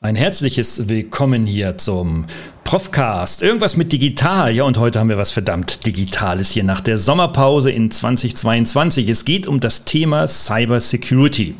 Ein herzliches Willkommen hier zum Profcast. Irgendwas mit digital. Ja, und heute haben wir was verdammt Digitales hier nach der Sommerpause in 2022. Es geht um das Thema Cyber Security.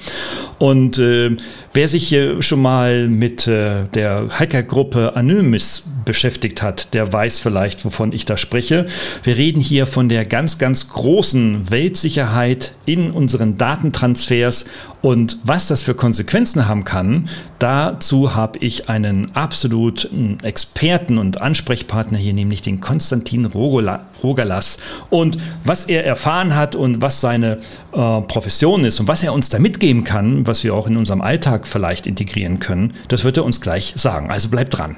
Und äh, wer sich hier schon mal mit äh, der Hackergruppe Anonymous beschäftigt hat, der weiß vielleicht, wovon ich da spreche. Wir reden hier von der ganz, ganz großen Weltsicherheit in unseren Datentransfers und was das für Konsequenzen haben kann, dazu habe ich einen absoluten Experten und Ansprechpartner hier, nämlich den Konstantin Rogalas. Und was er erfahren hat und was seine äh, Profession ist und was er uns da mitgeben kann, was wir auch in unserem Alltag vielleicht integrieren können, das wird er uns gleich sagen. Also bleibt dran.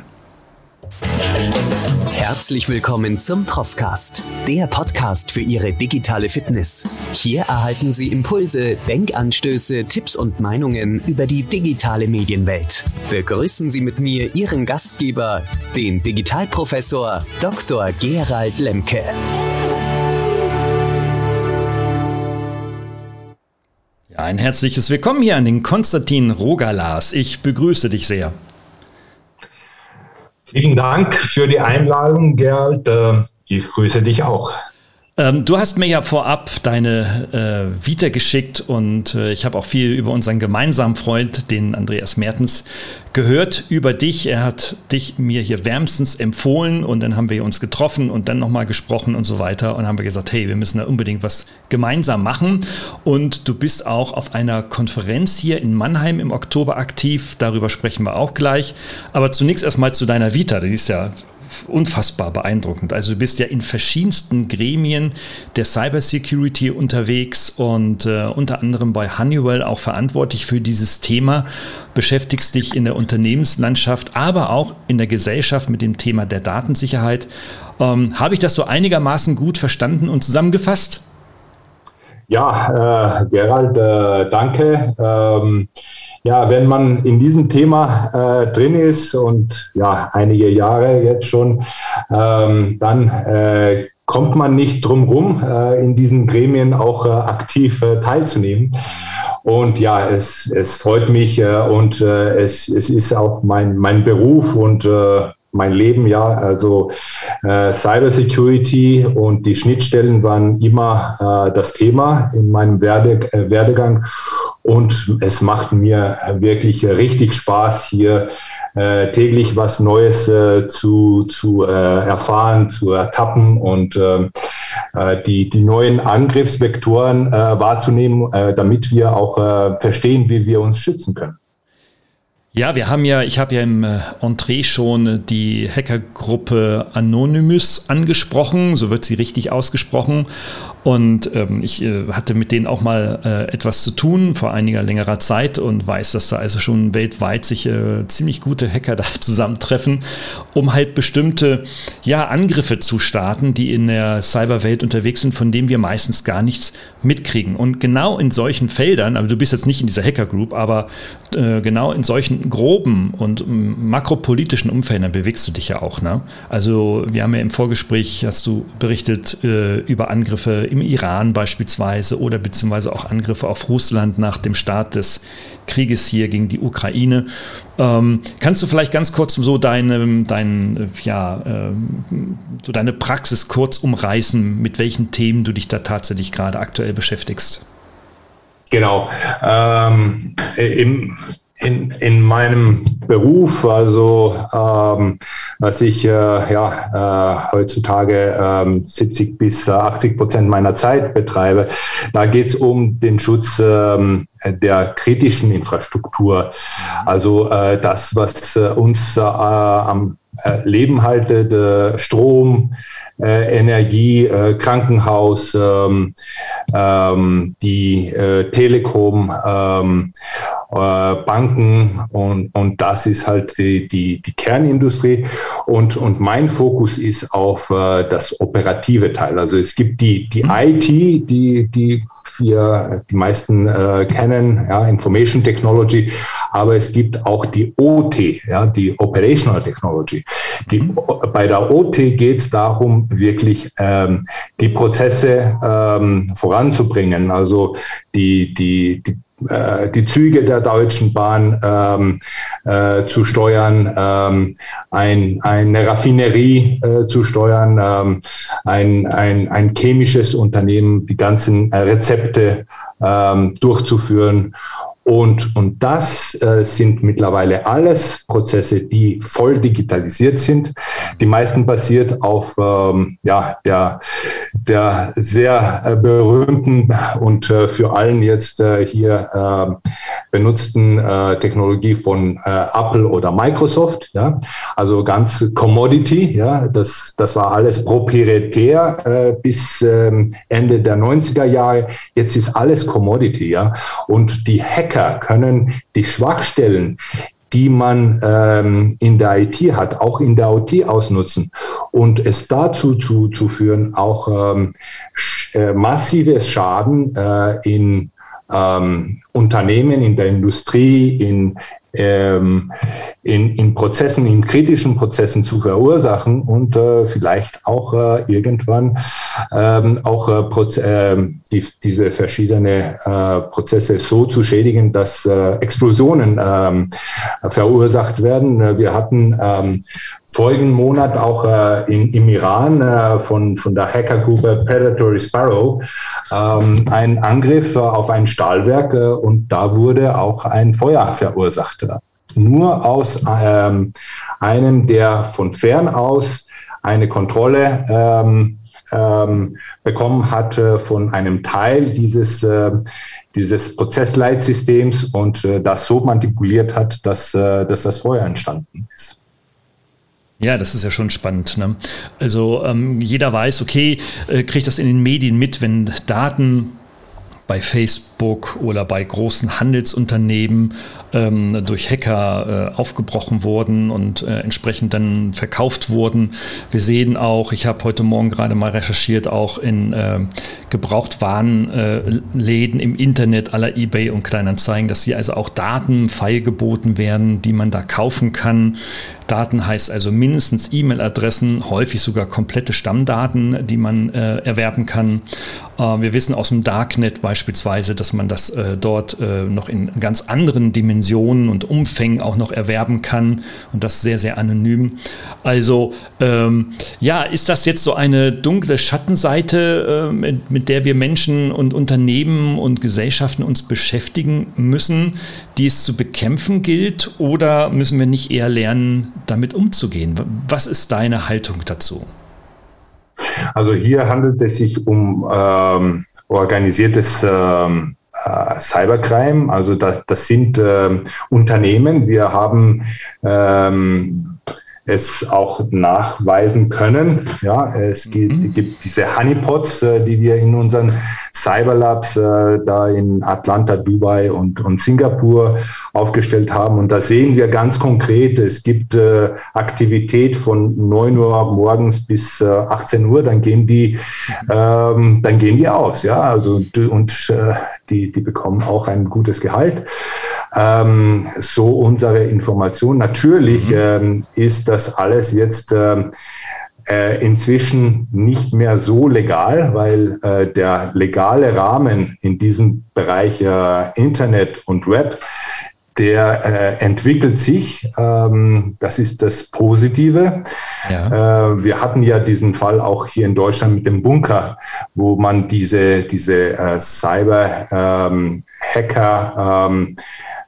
Herzlich willkommen zum Profcast, der Podcast für Ihre digitale Fitness. Hier erhalten Sie Impulse, Denkanstöße, Tipps und Meinungen über die digitale Medienwelt. Begrüßen Sie mit mir Ihren Gastgeber, den Digitalprofessor Dr. Gerald Lemke. Ein herzliches Willkommen hier an den Konstantin Rogalas. Ich begrüße dich sehr. Vielen Dank für die Einladung, Gerd. Äh, ich grüße dich auch. Ähm, du hast mir ja vorab deine äh, Vita geschickt und äh, ich habe auch viel über unseren gemeinsamen Freund, den Andreas Mertens, gehört über dich. Er hat dich mir hier wärmstens empfohlen und dann haben wir uns getroffen und dann nochmal gesprochen und so weiter und haben wir gesagt, hey, wir müssen da unbedingt was gemeinsam machen. Und du bist auch auf einer Konferenz hier in Mannheim im Oktober aktiv. Darüber sprechen wir auch gleich. Aber zunächst erstmal zu deiner Vita. Die ist ja unfassbar beeindruckend. Also du bist ja in verschiedensten Gremien der Cybersecurity unterwegs und äh, unter anderem bei Honeywell auch verantwortlich für dieses Thema, beschäftigst dich in der Unternehmenslandschaft, aber auch in der Gesellschaft mit dem Thema der Datensicherheit. Ähm, Habe ich das so einigermaßen gut verstanden und zusammengefasst? Ja, äh, Gerald, äh, danke. Ähm, ja, wenn man in diesem Thema äh, drin ist und ja, einige Jahre jetzt schon, ähm, dann äh, kommt man nicht drum rum, äh, in diesen Gremien auch äh, aktiv äh, teilzunehmen. Und ja, es, es freut mich äh, und äh, es, es ist auch mein, mein Beruf und äh, mein Leben, ja. Also äh, Cybersecurity und die Schnittstellen waren immer äh, das Thema in meinem Werde, äh, Werdegang. Und es macht mir wirklich richtig Spaß, hier äh, täglich was Neues äh, zu, zu äh, erfahren, zu ertappen und äh, äh die, die neuen Angriffsvektoren äh, wahrzunehmen, äh, damit wir auch verstehen, wie wir uns schützen können. Ja, wir haben ja, ich habe ja im Entree schon die Hackergruppe Anonymous angesprochen, so wird sie richtig ausgesprochen. Und ähm, ich äh, hatte mit denen auch mal äh, etwas zu tun vor einiger längerer Zeit und weiß, dass da also schon weltweit sich äh, ziemlich gute Hacker da zusammentreffen, um halt bestimmte ja, Angriffe zu starten, die in der Cyberwelt unterwegs sind, von denen wir meistens gar nichts mitkriegen. Und genau in solchen Feldern, aber du bist jetzt nicht in dieser Hacker Group, aber äh, genau in solchen groben und makropolitischen Umfeldern bewegst du dich ja auch. Ne? Also wir haben ja im Vorgespräch, hast du berichtet äh, über Angriffe im Iran beispielsweise oder beziehungsweise auch Angriffe auf Russland nach dem Start des Krieges hier gegen die Ukraine. Ähm, kannst du vielleicht ganz kurz so deine, dein, ja, äh, so deine Praxis kurz umreißen, mit welchen Themen du dich da tatsächlich gerade aktuell beschäftigst? Genau. Ähm, im in, in meinem Beruf, also ähm, was ich äh, ja äh, heutzutage ähm, 70 bis 80 Prozent meiner Zeit betreibe, da geht es um den Schutz ähm, der kritischen Infrastruktur. Also äh, das, was äh, uns äh, am äh, Leben haltet, äh, Strom, äh, Energie, äh, Krankenhaus, ähm, ähm, die äh, Telekom, ähm, äh, Banken und, und das ist halt die, die, die Kernindustrie. Und, und mein Fokus ist auf äh, das operative Teil. Also es gibt die, die IT, die, die wir die meisten äh, kennen, ja, Information Technology, aber es gibt auch die OT, ja, die Operational Technology. Die, bei der OT geht es darum, wirklich ähm, die Prozesse ähm, voranzubringen, also die, die, die äh, die Züge der Deutschen Bahn ähm, äh, zu steuern, ähm, ein, eine Raffinerie äh, zu steuern, ähm, ein, ein, ein chemisches Unternehmen, die ganzen äh, Rezepte ähm, durchzuführen und, und das äh, sind mittlerweile alles Prozesse, die voll digitalisiert sind. Die meisten basiert auf ähm, ja, der, der sehr äh, berühmten und äh, für allen jetzt äh, hier äh, benutzten äh, Technologie von Apple oder Microsoft. Ja? Also ganz Commodity. Ja? Das, das war alles proprietär bis ähm, Ende der 90er Jahre. Jetzt ist alles Commodity. Ja? Und die Hacker Hacker können die Schwachstellen, die man ähm, in der IT hat, auch in der OT ausnutzen. Und es dazu zu, zu führen, auch ähm, äh, massives Schaden äh, in ähm, Unternehmen, in der Industrie, in, ähm, in, in Prozessen, in kritischen Prozessen zu verursachen und äh, vielleicht auch äh, irgendwann ähm, auch äh, Proze ähm, die, diese verschiedenen äh, Prozesse so zu schädigen, dass äh, Explosionen ähm, verursacht werden. Wir hatten vorigen Monat auch äh, in, im Iran äh, von, von der Hackergruppe Predatory Sparrow ähm, einen Angriff äh, auf ein Stahlwerk äh, und da wurde auch ein Feuer verursacht nur aus ähm, einem, der von fern aus eine Kontrolle ähm, ähm, bekommen hatte von einem Teil dieses, äh, dieses Prozessleitsystems und äh, das so manipuliert hat, dass, äh, dass das Feuer entstanden ist. Ja, das ist ja schon spannend. Ne? Also ähm, jeder weiß, okay, äh, kriegt das in den Medien mit, wenn Daten bei Facebook oder bei großen Handelsunternehmen ähm, durch Hacker äh, aufgebrochen wurden und äh, entsprechend dann verkauft wurden. Wir sehen auch, ich habe heute Morgen gerade mal recherchiert, auch in äh, Gebrauchtwarenläden im Internet aller eBay und Kleinanzeigen, dass hier also auch Daten feilgeboten werden, die man da kaufen kann. Daten heißt also mindestens E-Mail-Adressen, häufig sogar komplette Stammdaten, die man äh, erwerben kann. Äh, wir wissen aus dem Darknet beispielsweise, dass man das äh, dort äh, noch in ganz anderen Dimensionen und Umfängen auch noch erwerben kann und das sehr, sehr anonym. Also ähm, ja, ist das jetzt so eine dunkle Schattenseite, äh, mit, mit der wir Menschen und Unternehmen und Gesellschaften uns beschäftigen müssen, die es zu bekämpfen gilt oder müssen wir nicht eher lernen, damit umzugehen? Was ist deine Haltung dazu? Also hier handelt es sich um ähm, organisiertes ähm, äh, Cybercrime. Also das, das sind äh, Unternehmen. Wir haben ähm, es auch nachweisen können. Ja, es gibt, mhm. gibt diese Honeypots, äh, die wir in unseren Cyberlabs äh, da in Atlanta, Dubai und, und Singapur aufgestellt haben. Und da sehen wir ganz konkret, es gibt äh, Aktivität von 9 Uhr morgens bis 18 Uhr, dann gehen die, ähm, dann gehen die aus. Ja, also und die, die bekommen auch ein gutes Gehalt. Ähm, so unsere Information. Natürlich mhm. ähm, ist das alles jetzt ähm, äh, inzwischen nicht mehr so legal, weil äh, der legale Rahmen in diesem Bereich äh, Internet und Web der äh, entwickelt sich. Ähm, das ist das Positive. Ja. Äh, wir hatten ja diesen Fall auch hier in Deutschland mit dem Bunker, wo man diese, diese äh, Cyber-Hacker ähm, ähm,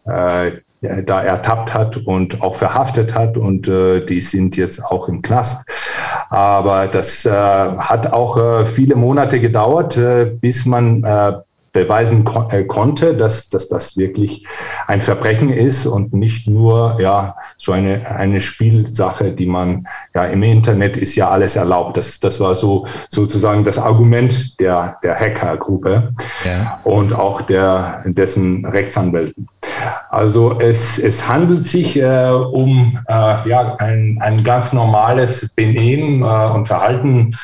äh, da ertappt hat und auch verhaftet hat und äh, die sind jetzt auch im Knast. Aber das äh, hat auch äh, viele Monate gedauert, äh, bis man äh, beweisen ko äh, konnte, dass, dass das wirklich ein Verbrechen ist und nicht nur ja so eine eine Spielsache, die man ja im Internet ist ja alles erlaubt. Das das war so sozusagen das Argument der der Hackergruppe ja. und auch der dessen Rechtsanwälten. Also es es handelt sich äh, um äh, ja ein ein ganz normales Benehmen äh, und Verhalten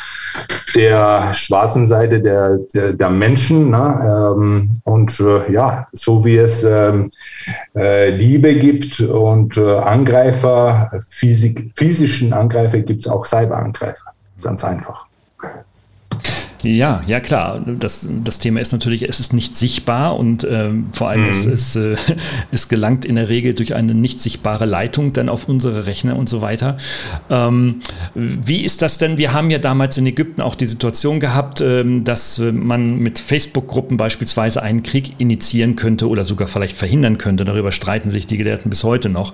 der schwarzen Seite der, der, der Menschen. Ne? Ähm, und äh, ja, so wie es ähm, äh, Liebe gibt und äh, Angreifer, Physik, physischen Angreifer, gibt es auch Cyberangreifer. Ganz einfach. Ja, ja klar. Das, das Thema ist natürlich, es ist nicht sichtbar und äh, vor allem mhm. es, es, äh, es gelangt in der Regel durch eine nicht sichtbare Leitung dann auf unsere Rechner und so weiter. Ähm, wie ist das denn? Wir haben ja damals in Ägypten auch die Situation gehabt, ähm, dass man mit Facebook-Gruppen beispielsweise einen Krieg initiieren könnte oder sogar vielleicht verhindern könnte. Darüber streiten sich die Gelehrten bis heute noch.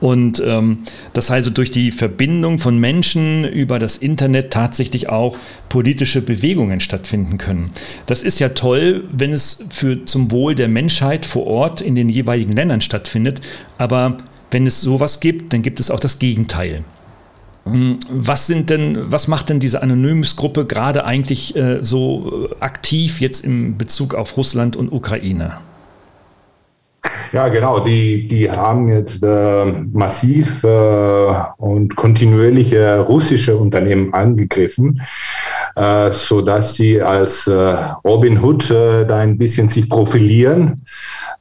Und ähm, das heißt, also durch die Verbindung von Menschen über das Internet tatsächlich auch politische Bewegungen stattfinden können. Das ist ja toll, wenn es für zum Wohl der Menschheit vor Ort in den jeweiligen Ländern stattfindet. Aber wenn es sowas gibt, dann gibt es auch das Gegenteil. Hm, was sind denn, was macht denn diese Anonymous-Gruppe gerade eigentlich äh, so aktiv jetzt im Bezug auf Russland und Ukraine? Ja, genau. Die, die haben jetzt äh, massiv äh, und kontinuierliche russische Unternehmen angegriffen, äh, so dass sie als äh, Robin Hood äh, da ein bisschen sich profilieren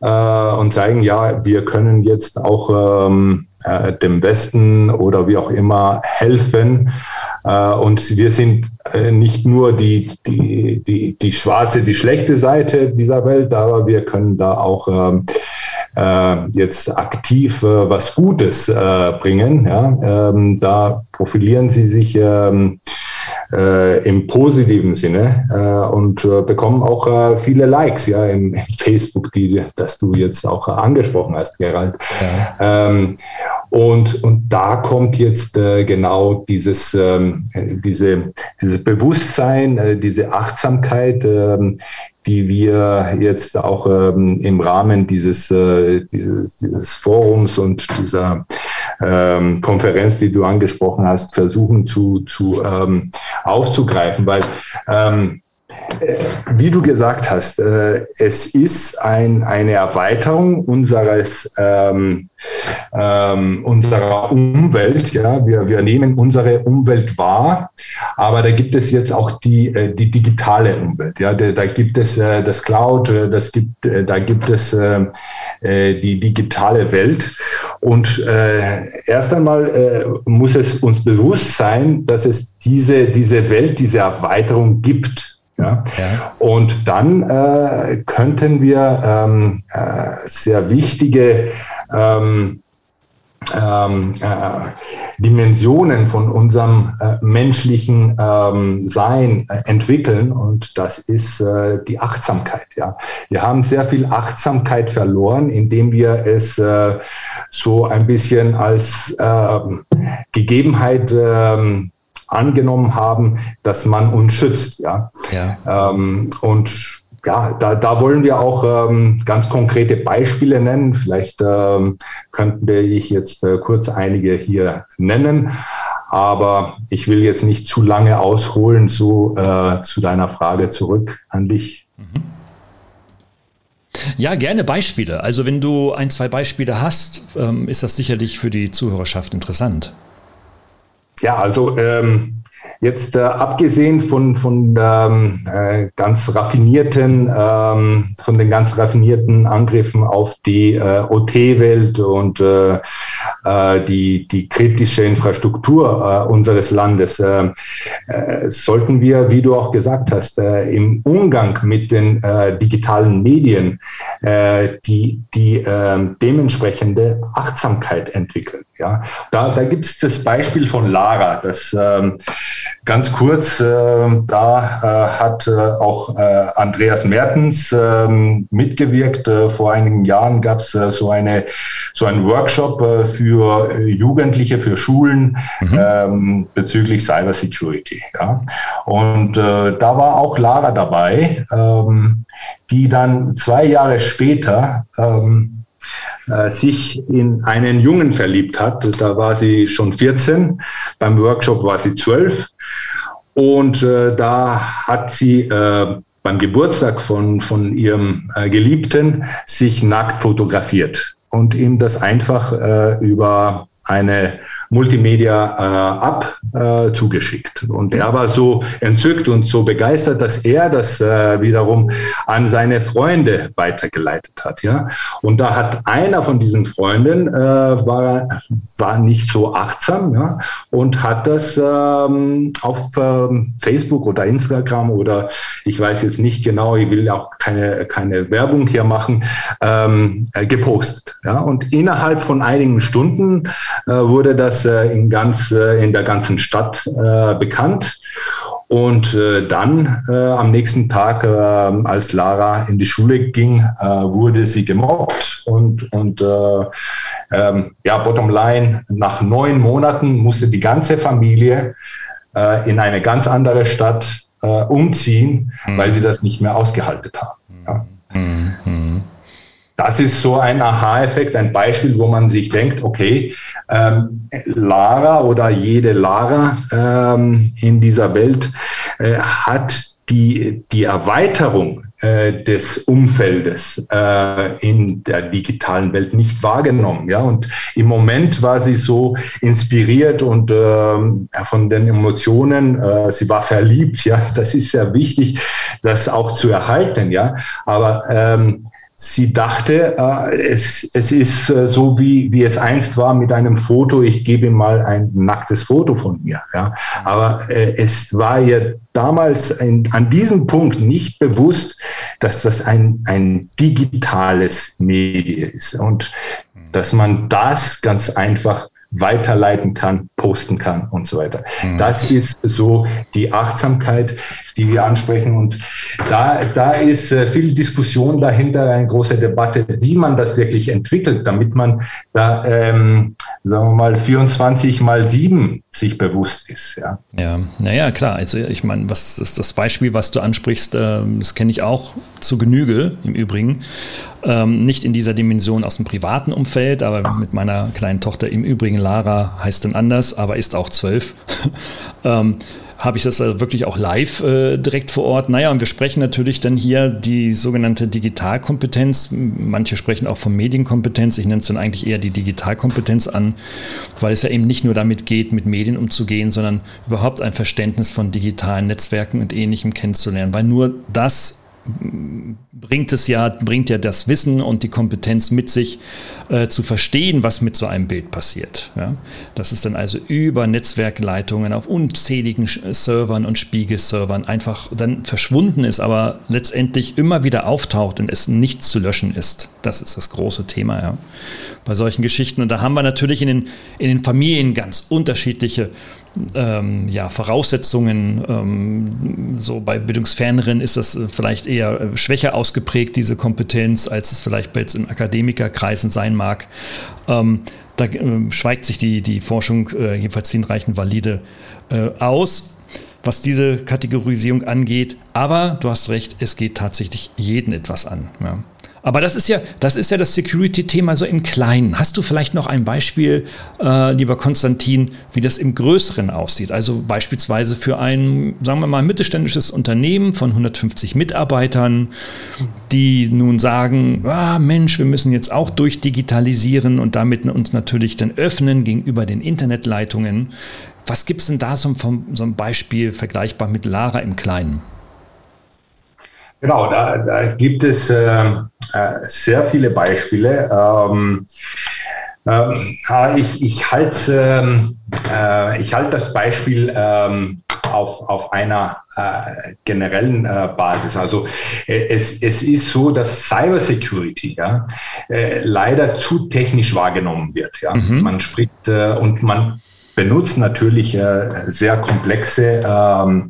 und zeigen, ja, wir können jetzt auch ähm, äh, dem Westen oder wie auch immer helfen. Und wir sind nicht nur die, die, die, die schwarze, die schlechte Seite dieser Welt, aber wir können da auch ähm, äh, jetzt aktiv äh, was Gutes äh, bringen. Ja? Ähm, da profilieren sie sich ähm, äh, im positiven Sinne äh, und äh, bekommen auch äh, viele Likes ja im, im, Facebook, die das du jetzt auch angesprochen hast, Gerald. Ja. Ähm, und, und da kommt jetzt äh, genau dieses, ähm, diese, dieses Bewusstsein, äh, diese Achtsamkeit, ähm, die wir jetzt auch ähm, im Rahmen dieses, äh, dieses, dieses Forums und dieser ähm, Konferenz, die du angesprochen hast, versuchen zu, zu ähm, aufzugreifen, weil ähm, äh, wie du gesagt hast, äh, es ist ein, eine Erweiterung unseres, ähm, ähm, unserer Umwelt. Ja? Wir, wir nehmen unsere Umwelt wahr, aber da gibt es jetzt auch die, äh, die digitale Umwelt. Ja? Da, da gibt es äh, das Cloud, äh, das gibt, äh, da gibt es äh, die digitale Welt. Und äh, erst einmal äh, muss es uns bewusst sein, dass es diese, diese Welt, diese Erweiterung gibt. Ja? ja. Und dann äh, könnten wir ähm, äh, sehr wichtige ähm, ähm, äh, Dimensionen von unserem äh, menschlichen ähm, Sein äh, entwickeln und das ist äh, die Achtsamkeit. Ja, wir haben sehr viel Achtsamkeit verloren, indem wir es äh, so ein bisschen als ähm, Gegebenheit ähm, angenommen haben, dass man uns schützt. Ja. ja. Ähm, und ja, da, da wollen wir auch ähm, ganz konkrete Beispiele nennen. Vielleicht ähm, könnten wir ich jetzt äh, kurz einige hier nennen. Aber ich will jetzt nicht zu lange ausholen so, äh, zu deiner Frage zurück an dich. Mhm. Ja, gerne Beispiele. Also wenn du ein, zwei Beispiele hast, ähm, ist das sicherlich für die Zuhörerschaft interessant. Ja, also ähm, jetzt äh, abgesehen von, von ähm, äh, ganz raffinierten, ähm, von den ganz raffinierten Angriffen auf die äh, OT-Welt und äh, äh, die, die kritische Infrastruktur äh, unseres Landes, äh, äh, sollten wir, wie du auch gesagt hast, äh, im Umgang mit den äh, digitalen Medien äh, die, die dementsprechende Achtsamkeit entwickeln. Ja, da, da gibt es das Beispiel von Lara, das ähm, ganz kurz, äh, da äh, hat äh, auch äh, Andreas Mertens ähm, mitgewirkt. Äh, vor einigen Jahren gab es äh, so, eine, so einen Workshop für Jugendliche, für Schulen mhm. ähm, bezüglich Cybersecurity. Ja. Und da war auch Lara dabei, ähm, die dann zwei Jahre später ähm, äh, sich in einen Jungen verliebt hat. Da war sie schon 14, beim Workshop war sie 12 und äh, da hat sie äh, beim Geburtstag von, von ihrem äh, Geliebten sich nackt fotografiert und ihm das einfach äh, über eine Multimedia äh, ab äh, zugeschickt. Und er war so entzückt und so begeistert, dass er das äh, wiederum an seine Freunde weitergeleitet hat. Ja? Und da hat einer von diesen Freunden äh, war, war nicht so achtsam ja? und hat das ähm, auf ähm, Facebook oder Instagram oder ich weiß jetzt nicht genau, ich will auch keine, keine Werbung hier machen, ähm, äh, gepostet. Ja? Und innerhalb von einigen Stunden äh, wurde das äh, in, ganz, äh, in der ganzen Stadt äh, bekannt. Und äh, dann äh, am nächsten Tag, äh, als Lara in die Schule ging, äh, wurde sie gemobbt. Und, und äh, ähm, ja, bottom line, nach neun Monaten musste die ganze Familie in eine ganz andere Stadt umziehen, mhm. weil sie das nicht mehr ausgehalten haben. Ja. Mhm. Das ist so ein Aha-Effekt, ein Beispiel, wo man sich denkt, okay, ähm, Lara oder jede Lara ähm, in dieser Welt äh, hat die, die Erweiterung äh, des Umfeldes äh, in der digitalen Welt nicht wahrgenommen. Ja? Und im Moment war sie so inspiriert und äh, von den Emotionen, äh, sie war verliebt, ja, das ist sehr wichtig, das auch zu erhalten, ja. Aber ähm, sie dachte, äh, es, es ist äh, so, wie, wie es einst war mit einem Foto, ich gebe mal ein nacktes Foto von mir. Ja. Aber äh, es war ihr damals ein, an diesem Punkt nicht bewusst, dass das ein, ein digitales Medium ist und dass man das ganz einfach weiterleiten kann, posten kann und so weiter. Mhm. Das ist so die Achtsamkeit, die wir ansprechen. Und da, da ist äh, viel Diskussion dahinter, eine große Debatte, wie man das wirklich entwickelt, damit man da, ähm, sagen wir mal, 24 mal 7 sich bewusst ist. Ja, ja naja, klar. Also ich meine, was ist das Beispiel, was du ansprichst, äh, das kenne ich auch zu Genüge im Übrigen. Ähm, nicht in dieser Dimension aus dem privaten Umfeld, aber mit meiner kleinen Tochter im Übrigen, Lara heißt dann anders, aber ist auch zwölf. ähm, habe ich das also wirklich auch live äh, direkt vor Ort. Naja, und wir sprechen natürlich dann hier die sogenannte Digitalkompetenz. Manche sprechen auch von Medienkompetenz. Ich nenne es dann eigentlich eher die Digitalkompetenz an, weil es ja eben nicht nur damit geht, mit Medien umzugehen, sondern überhaupt ein Verständnis von digitalen Netzwerken und Ähnlichem kennenzulernen. Weil nur das bringt es ja, bringt ja das Wissen und die Kompetenz mit sich, äh, zu verstehen, was mit so einem Bild passiert. Ja? Das ist dann also über Netzwerkleitungen auf unzähligen Servern und Spiegelservern einfach dann verschwunden ist, aber letztendlich immer wieder auftaucht und es nicht zu löschen ist. Das ist das große Thema, ja. Bei solchen Geschichten. Und da haben wir natürlich in den, in den Familien ganz unterschiedliche ähm, ja, Voraussetzungen. Ähm, so bei Bildungsferneren ist das äh, vielleicht eher äh, schwächer ausgeprägt, diese Kompetenz, als es vielleicht jetzt in Akademikerkreisen sein mag. Ähm, da äh, schweigt sich die, die Forschung äh, jedenfalls hinreichend valide äh, aus was diese Kategorisierung angeht. Aber du hast recht, es geht tatsächlich jeden etwas an. Ja. Aber das ist ja, das ja das Security-Thema so im Kleinen. Hast du vielleicht noch ein Beispiel, äh, lieber Konstantin, wie das im Größeren aussieht? Also beispielsweise für ein, sagen wir mal, mittelständisches Unternehmen von 150 Mitarbeitern, die nun sagen, ah, Mensch, wir müssen jetzt auch durchdigitalisieren und damit uns natürlich dann öffnen gegenüber den Internetleitungen. Was gibt es denn da so, so ein Beispiel vergleichbar mit Lara im Kleinen? Genau, da, da gibt es äh, äh, sehr viele Beispiele. Ähm, äh, ich, ich halte ähm, äh, ich halt das Beispiel ähm, auf, auf einer äh, generellen äh, Basis. Also äh, es, es ist so, dass Cybersecurity ja, leider zu technisch wahrgenommen wird. Ja. Mhm. Man spricht und man benutzt natürlich äh, sehr komplexe ähm,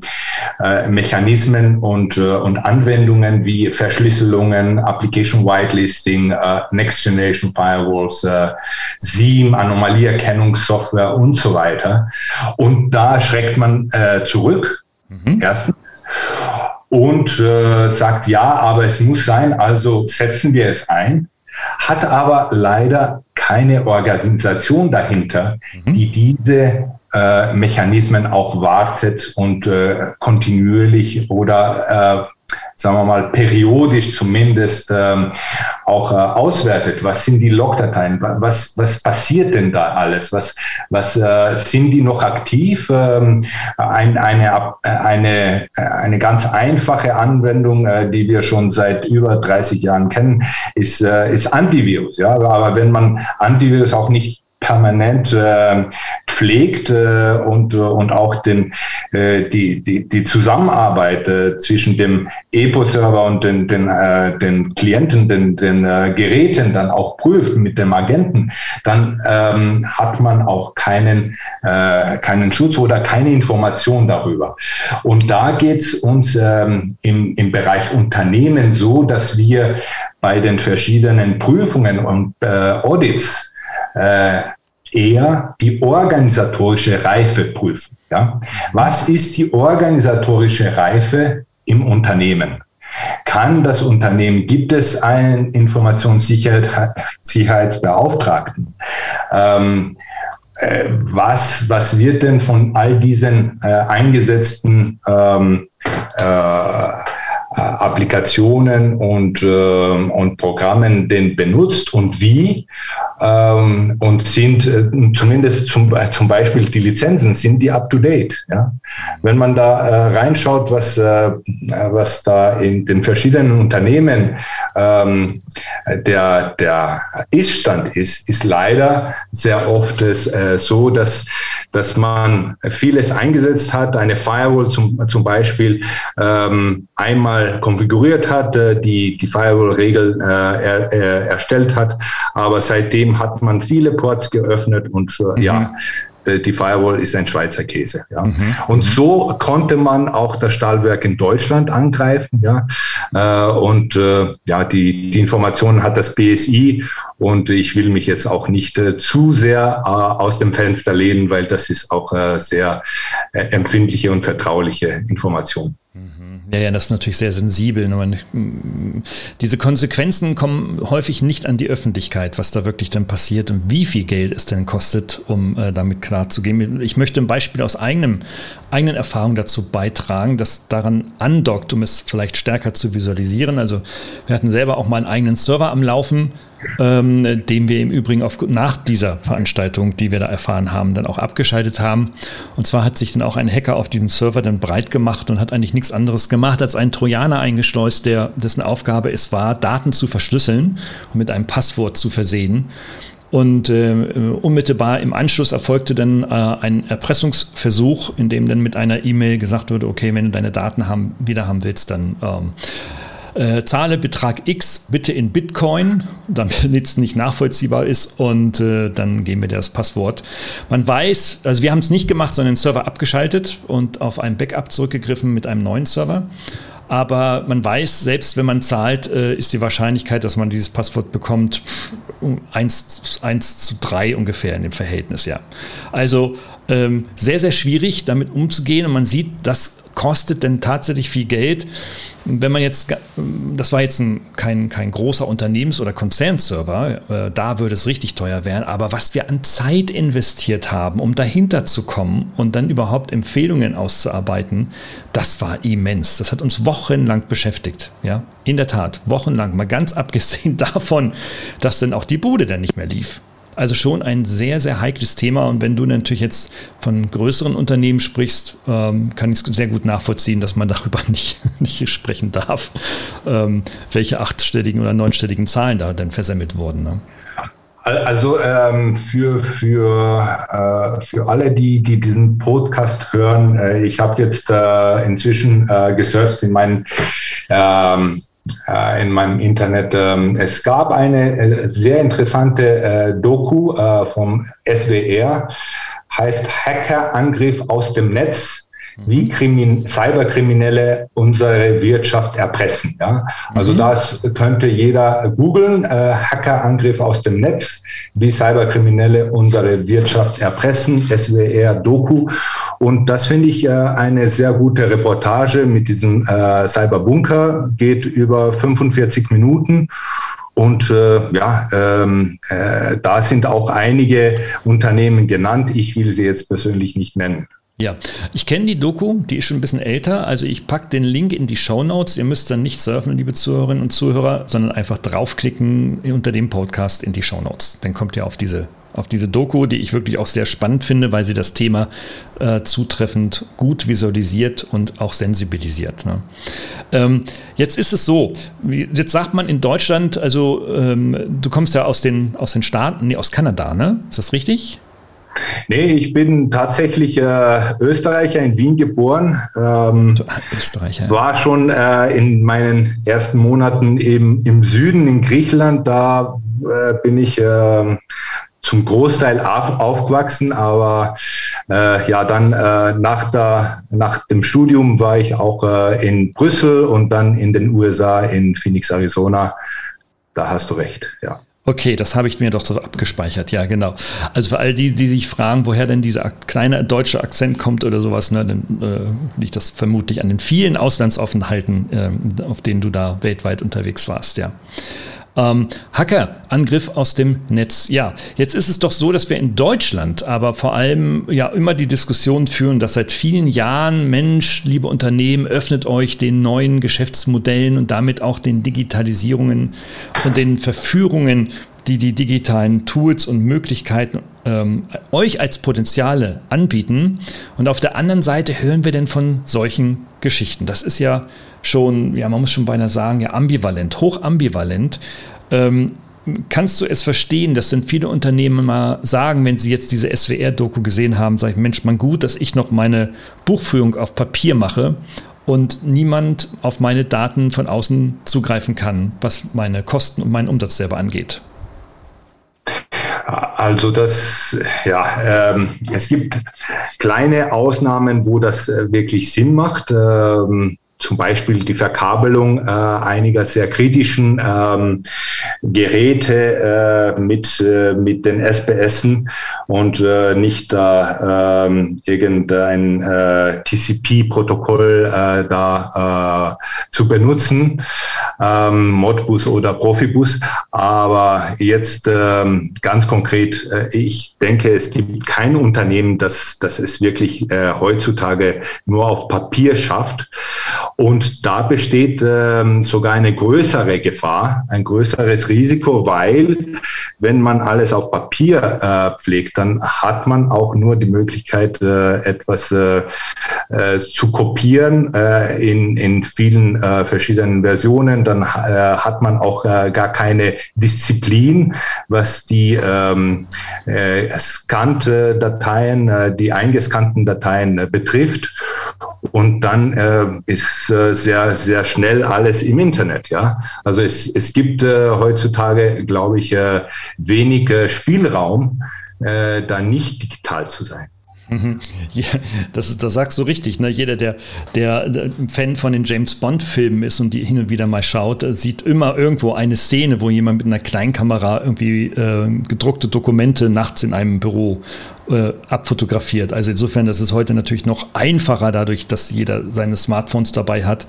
äh, Mechanismen und, äh, und Anwendungen wie Verschlüsselungen, Application Whitelisting, äh, Next Generation Firewalls, SIEM, Anomalieerkennungssoftware und so weiter. Und da schreckt man zurück. Mhm. Erstens und äh, sagt, ja, aber es muss sein, also setzen wir es ein hat aber leider keine Organisation dahinter, mhm. die diese äh, Mechanismen auch wartet und äh, kontinuierlich oder sagen wir mal, periodisch zumindest ähm, auch äh, auswertet. Was sind die Logdateien? Was, was passiert denn da alles? Was, was äh, sind die noch aktiv? Ähm, ein, eine, eine, eine ganz einfache Anwendung, äh, die wir schon seit über 30 Jahren kennen, ist, äh, ist Antivirus. Ja? Aber wenn man Antivirus auch nicht permanent äh, pflegt äh, und, und auch den, äh, die, die, die Zusammenarbeit äh, zwischen dem EPO-Server und den, den, äh, den Klienten, den, den äh, Geräten dann auch prüft mit dem Agenten, dann ähm, hat man auch keinen, äh, keinen Schutz oder keine Information darüber. Und da geht es uns ähm, im, im Bereich Unternehmen so, dass wir bei den verschiedenen Prüfungen und äh, Audits äh, eher die organisatorische Reife prüfen. Ja? Was ist die organisatorische Reife im Unternehmen? Kann das Unternehmen, gibt es einen Informationssicherheitsbeauftragten? Ähm, äh, was, was wird denn von all diesen äh, eingesetzten ähm, äh, Applikationen und, äh, und Programmen denn benutzt und wie? Ähm, und sind äh, zumindest zum, äh, zum Beispiel die Lizenzen, sind die up-to-date. Ja? Wenn man da äh, reinschaut, was, äh, was da in den verschiedenen Unternehmen ähm, der, der Ist-Stand ist, ist leider sehr oft es, äh, so, dass, dass man vieles eingesetzt hat, eine Firewall zum, zum Beispiel ähm, einmal konfiguriert hat, äh, die, die Firewall-Regel er, er, erstellt hat, aber seitdem Seitdem hat man viele Ports geöffnet und äh, mhm. ja, äh, die Firewall ist ein Schweizer Käse. Ja. Mhm. Und so konnte man auch das Stahlwerk in Deutschland angreifen. Ja. Äh, und äh, ja, die, die Informationen hat das BSI und ich will mich jetzt auch nicht zu sehr aus dem Fenster lehnen, weil das ist auch sehr empfindliche und vertrauliche Information. Ja, ja, das ist natürlich sehr sensibel. Man, diese Konsequenzen kommen häufig nicht an die Öffentlichkeit, was da wirklich dann passiert und wie viel Geld es denn kostet, um äh, damit klarzugehen. Ich möchte ein Beispiel aus eigenem, eigenen Erfahrungen dazu beitragen, das daran andockt, um es vielleicht stärker zu visualisieren. Also wir hatten selber auch mal einen eigenen Server am Laufen ähm, den wir im Übrigen auf, nach dieser Veranstaltung, die wir da erfahren haben, dann auch abgeschaltet haben. Und zwar hat sich dann auch ein Hacker auf diesem Server dann breit gemacht und hat eigentlich nichts anderes gemacht, als einen Trojaner eingeschleust, der, dessen Aufgabe es war, Daten zu verschlüsseln und mit einem Passwort zu versehen. Und äh, unmittelbar im Anschluss erfolgte dann äh, ein Erpressungsversuch, in dem dann mit einer E-Mail gesagt wurde, okay, wenn du deine Daten haben, wieder haben willst, dann ähm, äh, zahle Betrag X bitte in Bitcoin, damit es nicht nachvollziehbar ist und äh, dann geben wir dir das Passwort. Man weiß, also wir haben es nicht gemacht, sondern den Server abgeschaltet und auf ein Backup zurückgegriffen mit einem neuen Server. Aber man weiß, selbst wenn man zahlt, äh, ist die Wahrscheinlichkeit, dass man dieses Passwort bekommt, 1, 1 zu 3 ungefähr in dem Verhältnis, ja. Also ähm, sehr, sehr schwierig, damit umzugehen. Und man sieht, das kostet denn tatsächlich viel Geld. Wenn man jetzt, das war jetzt ein, kein, kein großer Unternehmens- oder Konzernserver, äh, da würde es richtig teuer werden, aber was wir an Zeit investiert haben, um dahinter zu kommen und dann überhaupt Empfehlungen auszuarbeiten, das war immens. Das hat uns wochenlang beschäftigt. Ja, in der Tat, wochenlang. Mal ganz abgesehen davon, dass dann auch die Bude dann nicht mehr lief. Also schon ein sehr, sehr heikles Thema. Und wenn du natürlich jetzt von größeren Unternehmen sprichst, ähm, kann ich es sehr gut nachvollziehen, dass man darüber nicht, nicht sprechen darf, ähm, welche achtstelligen oder neunstelligen Zahlen da dann versemmelt wurden. Ne? Also ähm, für, für, äh, für alle, die, die diesen Podcast hören, äh, ich habe jetzt äh, inzwischen äh, gesurft in meinen ähm, äh, in meinem Internet. Ähm, es gab eine äh, sehr interessante äh, Doku vom SWR, heißt Hackerangriff aus dem Netz wie Krimin Cyberkriminelle unsere Wirtschaft erpressen. Ja? Also mhm. das könnte jeder googeln, äh, Hackerangriff aus dem Netz, wie Cyberkriminelle unsere Wirtschaft erpressen, SWR Doku. Und das finde ich äh, eine sehr gute Reportage mit diesem äh, Cyberbunker, geht über 45 Minuten. Und äh, ja, ähm, äh, da sind auch einige Unternehmen genannt. Ich will sie jetzt persönlich nicht nennen. Ja, ich kenne die Doku, die ist schon ein bisschen älter. Also ich packe den Link in die Show Notes. Ihr müsst dann nicht surfen, liebe Zuhörerinnen und Zuhörer, sondern einfach draufklicken unter dem Podcast in die Show Notes. Dann kommt ihr auf diese, auf diese Doku, die ich wirklich auch sehr spannend finde, weil sie das Thema äh, zutreffend gut visualisiert und auch sensibilisiert. Ne? Ähm, jetzt ist es so, jetzt sagt man in Deutschland, also ähm, du kommst ja aus den, aus den Staaten, nee, aus Kanada, ne? Ist das richtig? Nee, ich bin tatsächlich äh, Österreicher in Wien geboren. Ähm, Österreicher. War schon äh, in meinen ersten Monaten eben im Süden in Griechenland. Da äh, bin ich ähm, zum Großteil auf, aufgewachsen, aber äh, ja, dann äh, nach, der, nach dem Studium war ich auch äh, in Brüssel und dann in den USA in Phoenix, Arizona. Da hast du recht, ja. Okay, das habe ich mir doch so abgespeichert, ja, genau. Also für all die, die sich fragen, woher denn dieser kleine deutsche Akzent kommt oder sowas, ne, dann äh, liegt das vermutlich an den vielen Auslandsaufenthalten, äh, auf denen du da weltweit unterwegs warst, ja. Ähm, Hackerangriff aus dem Netz. Ja, jetzt ist es doch so, dass wir in Deutschland aber vor allem ja immer die Diskussion führen, dass seit vielen Jahren, Mensch, liebe Unternehmen, öffnet euch den neuen Geschäftsmodellen und damit auch den Digitalisierungen und den Verführungen, die die digitalen Tools und Möglichkeiten ähm, euch als Potenziale anbieten. Und auf der anderen Seite hören wir denn von solchen Geschichten. Das ist ja schon, ja, man muss schon beinahe sagen, ja, ambivalent, hochambivalent. Ähm, kannst du es verstehen, dass denn viele Unternehmen mal sagen, wenn sie jetzt diese SWR-Doku gesehen haben, sage ich, Mensch, man gut, dass ich noch meine Buchführung auf Papier mache und niemand auf meine Daten von außen zugreifen kann, was meine Kosten und meinen Umsatz selber angeht? Also das, ja, ähm, es gibt kleine Ausnahmen, wo das äh, wirklich Sinn macht. Ähm, zum Beispiel die Verkabelung äh, einiger sehr kritischen ähm, Geräte äh, mit, äh, mit den SBSen und äh, nicht da ähm, irgendein äh, TCP-Protokoll äh, da äh, zu benutzen, ähm, Modbus oder Profibus. Aber jetzt ähm, ganz konkret, äh, ich denke, es gibt kein Unternehmen, das, das es wirklich äh, heutzutage nur auf Papier schafft. Und da besteht ähm, sogar eine größere Gefahr, ein größeres Risiko, weil wenn man alles auf Papier äh, pflegt, dann hat man auch nur die Möglichkeit, äh, etwas äh, äh zu kopieren äh, in, in vielen äh, verschiedenen Versionen. Dann hat man auch gar keine Disziplin, was die ähm, scannte Dateien, die eingescannten Dateien betrifft. Und dann ist äh, sehr, sehr schnell alles im Internet. Ja? Also es, es gibt äh, heutzutage, glaube ich, äh, wenig Spielraum, äh, da nicht digital zu sein. Mhm. Ja, das, das sagst du richtig. Ne? Jeder, der, der Fan von den James Bond-Filmen ist und die hin und wieder mal schaut, äh, sieht immer irgendwo eine Szene, wo jemand mit einer Kleinkamera irgendwie äh, gedruckte Dokumente nachts in einem Büro äh, abfotografiert. Also insofern, das ist heute natürlich noch einfacher, dadurch, dass jeder seine Smartphones dabei hat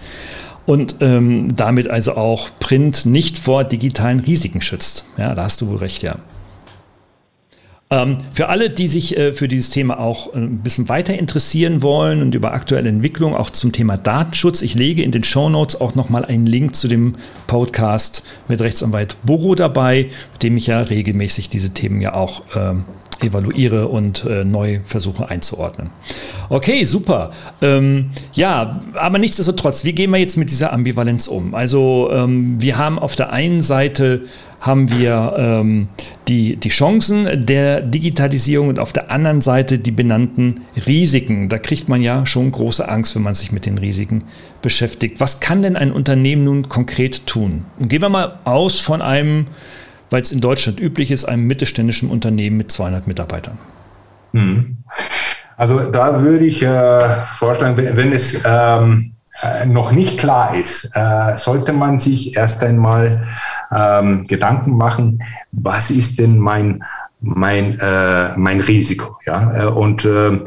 und ähm, damit also auch Print nicht vor digitalen Risiken schützt. Ja, da hast du wohl recht, ja. Ähm, für alle, die sich äh, für dieses Thema auch äh, ein bisschen weiter interessieren wollen und über aktuelle Entwicklung, auch zum Thema Datenschutz, ich lege in den Show Notes auch nochmal einen Link zu dem Podcast mit Rechtsanwalt Boro dabei, mit dem ich ja regelmäßig diese Themen ja auch ähm, evaluiere und äh, neu versuche einzuordnen. Okay, super. Ähm, ja, aber nichtsdestotrotz, wie gehen wir jetzt mit dieser Ambivalenz um? Also ähm, wir haben auf der einen Seite haben wir ähm, die, die Chancen der Digitalisierung und auf der anderen Seite die benannten Risiken. Da kriegt man ja schon große Angst, wenn man sich mit den Risiken beschäftigt. Was kann denn ein Unternehmen nun konkret tun? Und gehen wir mal aus von einem, weil es in Deutschland üblich ist, einem mittelständischen Unternehmen mit 200 Mitarbeitern. Hm. Also da würde ich äh, vorschlagen, wenn, wenn es ähm äh, noch nicht klar ist, äh, sollte man sich erst einmal ähm, Gedanken machen, was ist denn mein mein, äh, mein Risiko. Ja? Äh, und äh,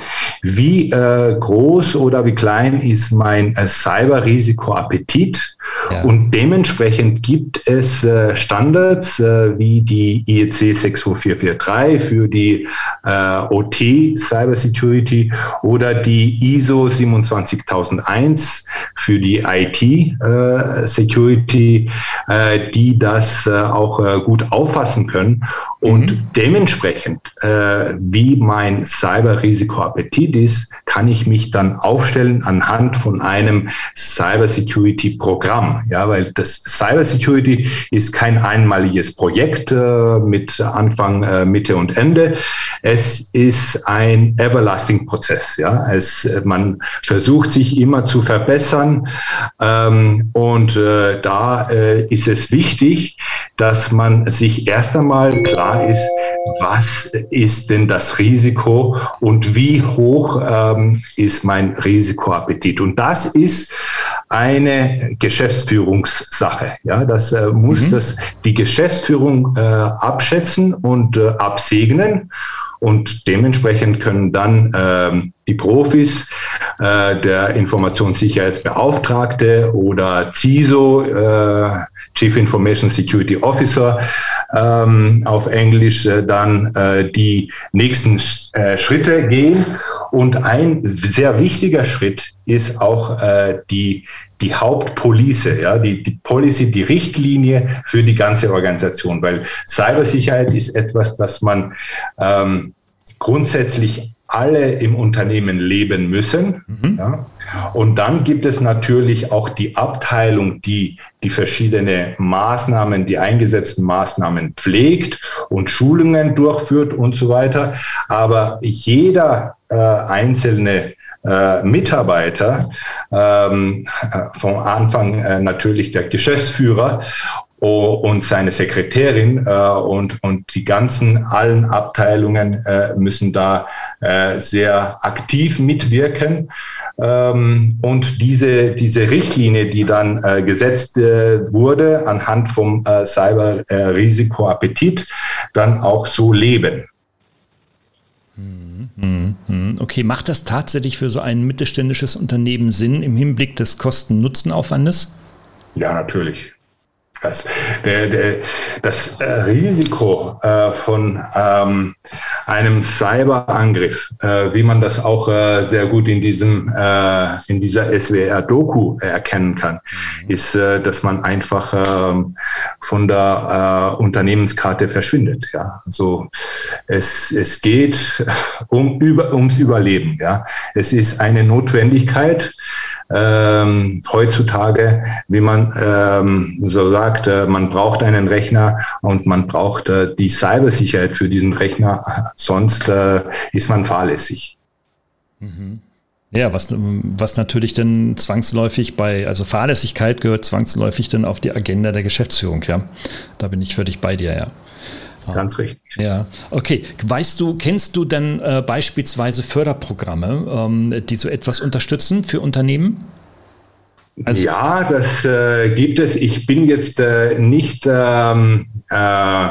wie äh, groß oder wie klein ist mein äh, Cyberrisikoappetit Ja. Und dementsprechend gibt es äh, Standards äh, wie die IEC 62443 für die äh, OT Cyber Security oder die ISO 27001 für die IT äh, Security, äh, die das äh, auch gut auffassen können. Und mhm. dementsprechend, wie mein Cyber-Risikoappetit ist, kann ich mich dann aufstellen anhand von einem Cyber-Security-Programm. Ja, weil das Cyber-Security ist kein einmaliges Projekt äh, mit Anfang, äh, Mitte und Ende. Es ist ein everlasting Prozess. Ja, es, man versucht sich immer zu verbessern. Ähm, und äh, da äh, ist es wichtig, dass man sich erst einmal klar ist, was ist denn das Risiko und wie hoch ähm, ist mein Risikoappetit. Und das ist eine Geschäftsführungssache. Ja, das äh, muss mhm. das die Geschäftsführung äh, abschätzen und äh, absegnen. Und dementsprechend können dann ähm, die Profis, äh, der Informationssicherheitsbeauftragte oder CISO, äh, Chief Information Security Officer, ähm, auf Englisch äh, dann äh, die nächsten äh, Schritte gehen. Und ein sehr wichtiger Schritt ist auch äh, die, die Hauptpolice, ja, die, die Policy, die Richtlinie für die ganze Organisation, weil Cybersicherheit ist etwas, das man ähm, grundsätzlich alle im Unternehmen leben müssen. Mhm. Ja. Und dann gibt es natürlich auch die Abteilung, die die verschiedenen Maßnahmen, die eingesetzten Maßnahmen pflegt und Schulungen durchführt und so weiter. Aber jeder äh, einzelne äh, Mitarbeiter, ähm, äh, vom Anfang äh, natürlich der Geschäftsführer und seine Sekretärin äh, und, und die ganzen allen Abteilungen äh, müssen da äh, sehr aktiv mitwirken. Ähm, und diese, diese Richtlinie, die dann äh, gesetzt äh, wurde anhand vom äh, Cyber-Risikoappetit, dann auch so leben. Mhm. Mhm. Okay, macht das tatsächlich für so ein mittelständisches Unternehmen Sinn im Hinblick des Kosten-Nutzen-Aufwandes? Ja, natürlich. Das, der, der, das äh, Risiko äh, von ähm, einem Cyberangriff, äh, wie man das auch äh, sehr gut in diesem äh, in dieser SWR-Doku erkennen kann, mhm. ist, äh, dass man einfach ähm, von der Unternehmenskarte verschwindet. Ja, also es, es geht um über, ums Überleben. Ja, es ist eine Notwendigkeit ähm, heutzutage, wie man ähm, so sagt, äh, man braucht einen Rechner und man braucht äh, die Cybersicherheit für diesen Rechner, sonst äh, ist man fahrlässig. Mhm. Ja, was, was natürlich dann zwangsläufig bei, also Fahrlässigkeit gehört zwangsläufig dann auf die Agenda der Geschäftsführung, ja. Da bin ich völlig bei dir, ja. Ganz richtig. Ja, okay. Weißt du, kennst du denn äh, beispielsweise Förderprogramme, ähm, die so etwas unterstützen für Unternehmen? Also ja, das äh, gibt es. Ich bin jetzt äh, nicht ähm, äh,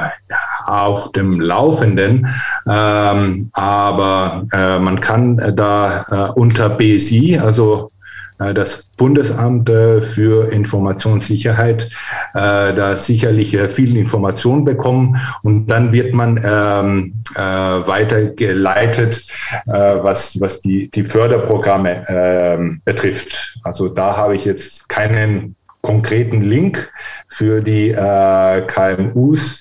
auf dem Laufenden, ähm, aber äh, man kann da äh, unter BSI, also das Bundesamt äh, für Informationssicherheit äh, da sicherlich viel Information bekommen und dann wird man ähm, äh, weitergeleitet, äh, was, was die, die Förderprogramme äh, betrifft. Also da habe ich jetzt keinen konkreten Link für die äh, KMUs.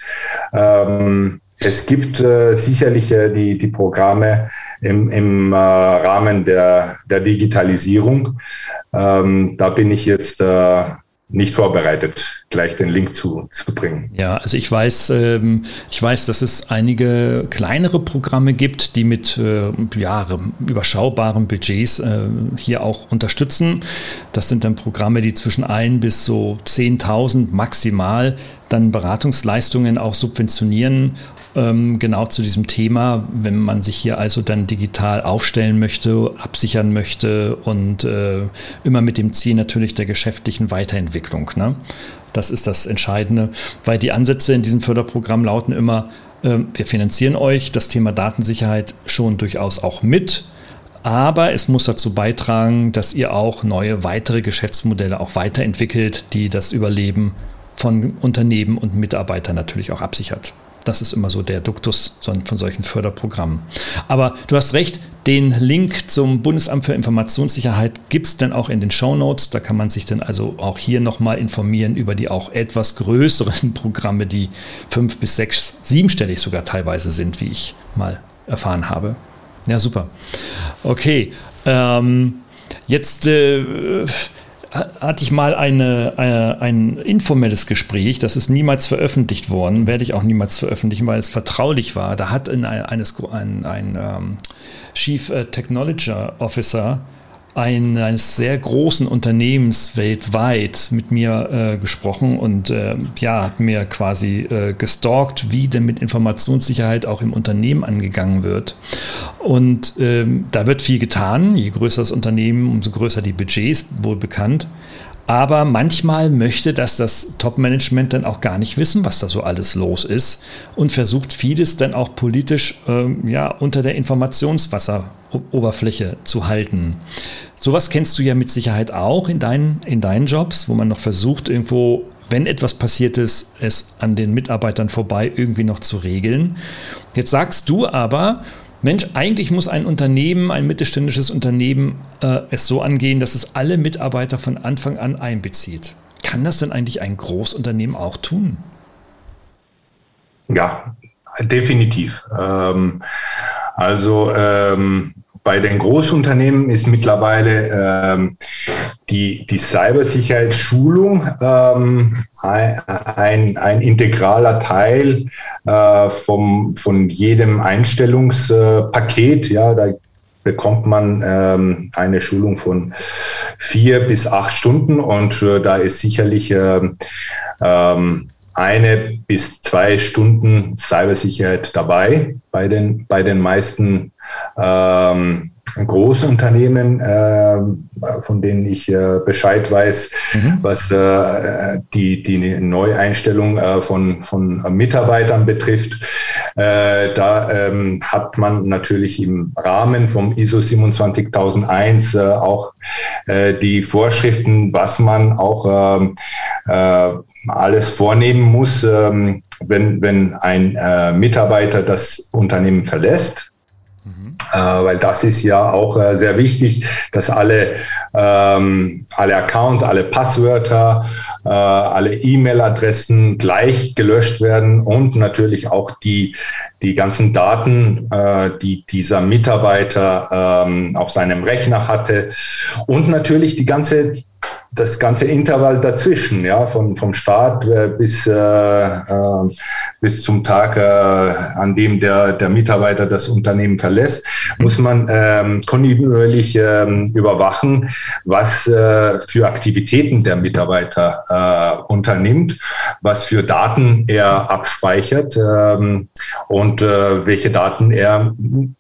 Ähm, es gibt äh, sicherlich äh, die, die Programme im, im äh, Rahmen der, der Digitalisierung. Ähm, da bin ich jetzt äh, nicht vorbereitet, gleich den Link zu, zu bringen. Ja, also ich weiß, ähm, ich weiß, dass es einige kleinere Programme gibt, die mit äh, ja, überschaubaren Budgets äh, hier auch unterstützen. Das sind dann Programme, die zwischen ein bis so 10.000 maximal dann Beratungsleistungen auch subventionieren ähm, genau zu diesem Thema, wenn man sich hier also dann digital aufstellen möchte, absichern möchte und äh, immer mit dem Ziel natürlich der geschäftlichen Weiterentwicklung. Ne? Das ist das Entscheidende, weil die Ansätze in diesem Förderprogramm lauten immer, äh, wir finanzieren euch das Thema Datensicherheit schon durchaus auch mit aber es muss dazu beitragen, dass ihr auch neue weitere Geschäftsmodelle auch weiterentwickelt, die das Überleben von Unternehmen und Mitarbeitern natürlich auch absichert. Das ist immer so der Duktus von solchen Förderprogrammen. Aber du hast recht, den Link zum Bundesamt für Informationssicherheit gibt es dann auch in den Show Notes. Da kann man sich dann also auch hier nochmal informieren über die auch etwas größeren Programme, die fünf bis sechs, siebenstellig sogar teilweise sind, wie ich mal erfahren habe. Ja, super. Okay. Ähm, jetzt äh, hatte ich mal eine, eine, äh, ein informelles Gespräch, das ist niemals veröffentlicht worden, werde ich auch niemals veröffentlichen, weil es vertraulich war. Da hat ein, eines, ein, ein um, Chief äh, Technology Officer eines sehr großen Unternehmens weltweit mit mir äh, gesprochen und äh, ja, hat mir quasi äh, gestalkt, wie denn mit Informationssicherheit auch im Unternehmen angegangen wird. Und ähm, da wird viel getan. Je größer das Unternehmen, umso größer die Budgets, wohl bekannt. Aber manchmal möchte das das Top-Management dann auch gar nicht wissen, was da so alles los ist und versucht vieles dann auch politisch ähm, ja, unter der Informationswasseroberfläche zu halten. Sowas kennst du ja mit Sicherheit auch in deinen, in deinen Jobs, wo man noch versucht, irgendwo, wenn etwas passiert ist, es an den Mitarbeitern vorbei irgendwie noch zu regeln. Jetzt sagst du aber, Mensch, eigentlich muss ein Unternehmen, ein mittelständisches Unternehmen äh, es so angehen, dass es alle Mitarbeiter von Anfang an einbezieht. Kann das denn eigentlich ein Großunternehmen auch tun? Ja, definitiv. Ähm, also ähm, bei den Großunternehmen ist mittlerweile ähm, die, die Cybersicherheitsschulung ähm, ein, ein integraler Teil äh, vom, von jedem Einstellungspaket. Ja, da bekommt man ähm, eine Schulung von vier bis acht Stunden und äh, da ist sicherlich äh, ähm, eine bis zwei Stunden Cybersicherheit dabei bei den, bei den meisten ähm, Großunternehmen, äh, von denen ich äh, Bescheid weiß, mhm. was äh, die, die Neueinstellung äh, von, von Mitarbeitern betrifft. Äh, da ähm, hat man natürlich im Rahmen vom ISO 27001 äh, auch die Vorschriften, was man auch ähm, alles vornehmen muss, ähm, wenn, wenn ein Mitarbeiter das Unternehmen verlässt. Äh, weil das ist ja auch äh, sehr wichtig, dass alle, ähm, alle Accounts, alle Passwörter, äh, alle E-Mail-Adressen gleich gelöscht werden und natürlich auch die, die ganzen Daten, äh, die dieser Mitarbeiter ähm, auf seinem Rechner hatte. Und natürlich die ganze das ganze Intervall dazwischen, ja, von, vom Start äh, bis, äh, äh, bis zum Tag, äh, an dem der, der Mitarbeiter das Unternehmen verlässt, muss man ähm, kontinuierlich ähm, überwachen, was äh, für Aktivitäten der Mitarbeiter äh, unternimmt, was für Daten er abspeichert ähm, und äh, welche Daten er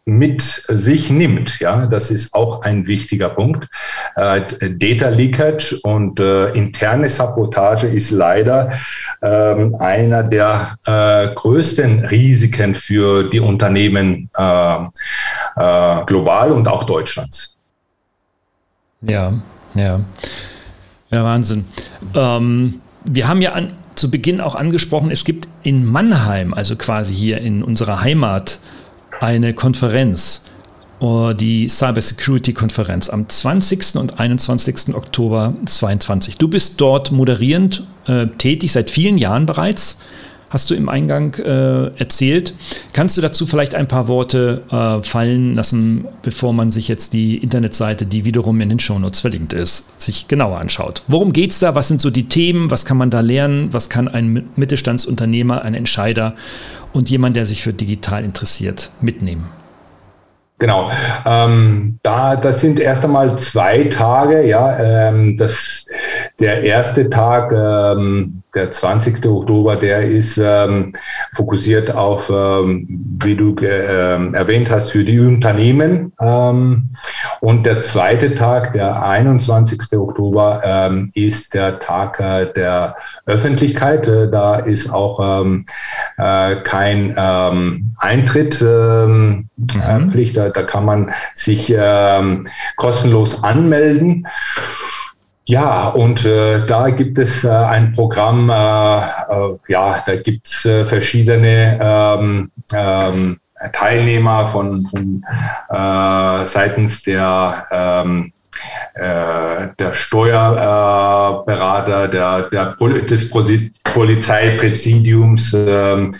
mit sich nimmt. Ja, das ist auch ein wichtiger Punkt. Äh, Data Leakage und äh, interne Sabotage ist leider ähm, einer der äh, größten Risiken für die Unternehmen äh, äh, global und auch Deutschlands. Ja, ja. Ja, Wahnsinn. Ähm, wir haben ja an, zu Beginn auch angesprochen, es gibt in Mannheim, also quasi hier in unserer Heimat, eine Konferenz die Cybersecurity-Konferenz am 20. und 21. Oktober 2022. Du bist dort moderierend äh, tätig, seit vielen Jahren bereits, hast du im Eingang äh, erzählt. Kannst du dazu vielleicht ein paar Worte äh, fallen lassen, bevor man sich jetzt die Internetseite, die wiederum in den Shownotes verlinkt ist, sich genauer anschaut? Worum geht es da? Was sind so die Themen? Was kann man da lernen? Was kann ein Mittelstandsunternehmer, ein Entscheider und jemand, der sich für digital interessiert, mitnehmen? Genau. Ähm, da, das sind erst einmal zwei Tage. Ja, ähm, das, der erste Tag, ähm, der 20. Oktober, der ist ähm, fokussiert auf, ähm, wie du äh, erwähnt hast, für die Unternehmen. Ähm, Und der zweite Tag, der 21. Oktober, ähm, ist der Tag äh, der Öffentlichkeit. Äh, da ist auch ähm, äh, kein ähm, Eintritt ähm, mhm. Pflicht. Da, da, kann man sich ähm, kostenlos anmelden. Ja, und äh, da gibt es äh, ein Programm, äh, äh ja, da gibt es äh, verschiedene ähm, ähm, Teilnehmer von, von äh, seitens der ähm, äh, der Steuerberater, der, der des Polizeipräsidiums ähm,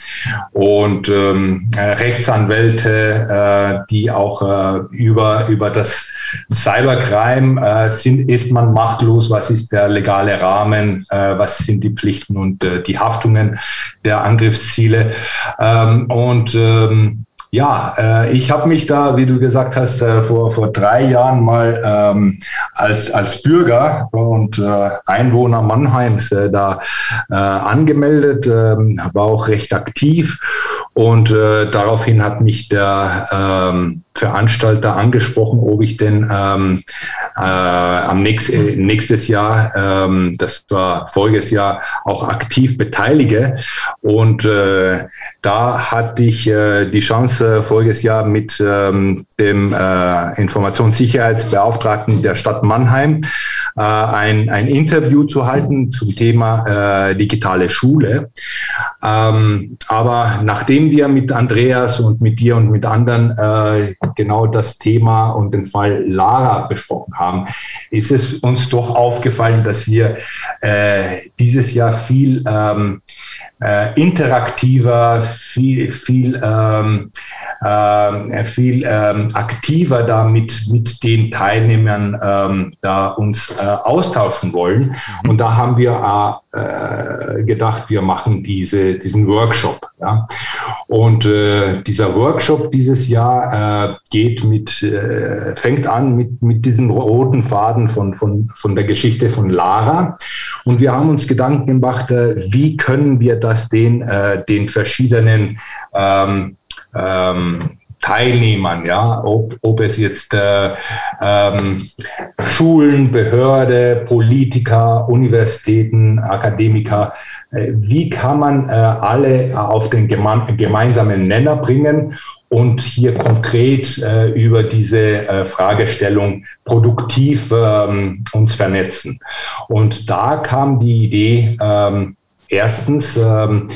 und ähm, Rechtsanwälte, äh, die auch äh, über, über das Cybercrime äh, sind, ist man machtlos, was ist der legale Rahmen, äh, was sind die Pflichten und äh, die Haftungen der Angriffsziele. Ähm, und ähm, ja, äh, ich habe mich da, wie du gesagt hast, äh, vor, vor drei Jahren mal ähm, als, als Bürger und äh, Einwohner Mannheims äh, da äh, angemeldet, ähm, war auch recht aktiv und äh, daraufhin hat mich der ähm, Veranstalter angesprochen, ob ich denn ähm, äh, am nächst, nächstes Jahr, ähm, das war voriges Jahr, auch aktiv beteilige. Und da hatte ich äh, die Chance, voriges Jahr mit ähm, dem äh, Informationssicherheitsbeauftragten der Stadt Mannheim äh, ein, ein Interview zu halten zum Thema äh, digitale Schule. Ähm, aber nachdem wir mit Andreas und mit dir und mit anderen äh, genau das Thema und den Fall Lara besprochen haben, ist es uns doch aufgefallen, dass wir äh, dieses Jahr viel ähm, äh, interaktiver, viel, viel, ähm, äh, viel ähm, aktiver da mit, mit den Teilnehmern ähm, da uns äh, austauschen wollen. Mhm. Und da haben wir äh, gedacht, wir machen diese, diesen Workshop. Ja? Und äh, dieser Workshop dieses Jahr äh, geht mit, äh, fängt an mit, mit diesem roten Faden von, von, von der Geschichte von Lara. Und wir haben uns Gedanken gemacht, äh, wie können wir das den, äh, den verschiedenen ähm, ähm, Teilnehmern, ja, ob, ob es jetzt äh, ähm, Schulen, Behörde, Politiker, Universitäten, Akademiker, äh, wie kann man äh, alle auf den geme gemeinsamen Nenner bringen und hier konkret äh, über diese äh, Fragestellung produktiv ähm, uns vernetzen. Und da kam die Idee, ähm, Erstens ähm,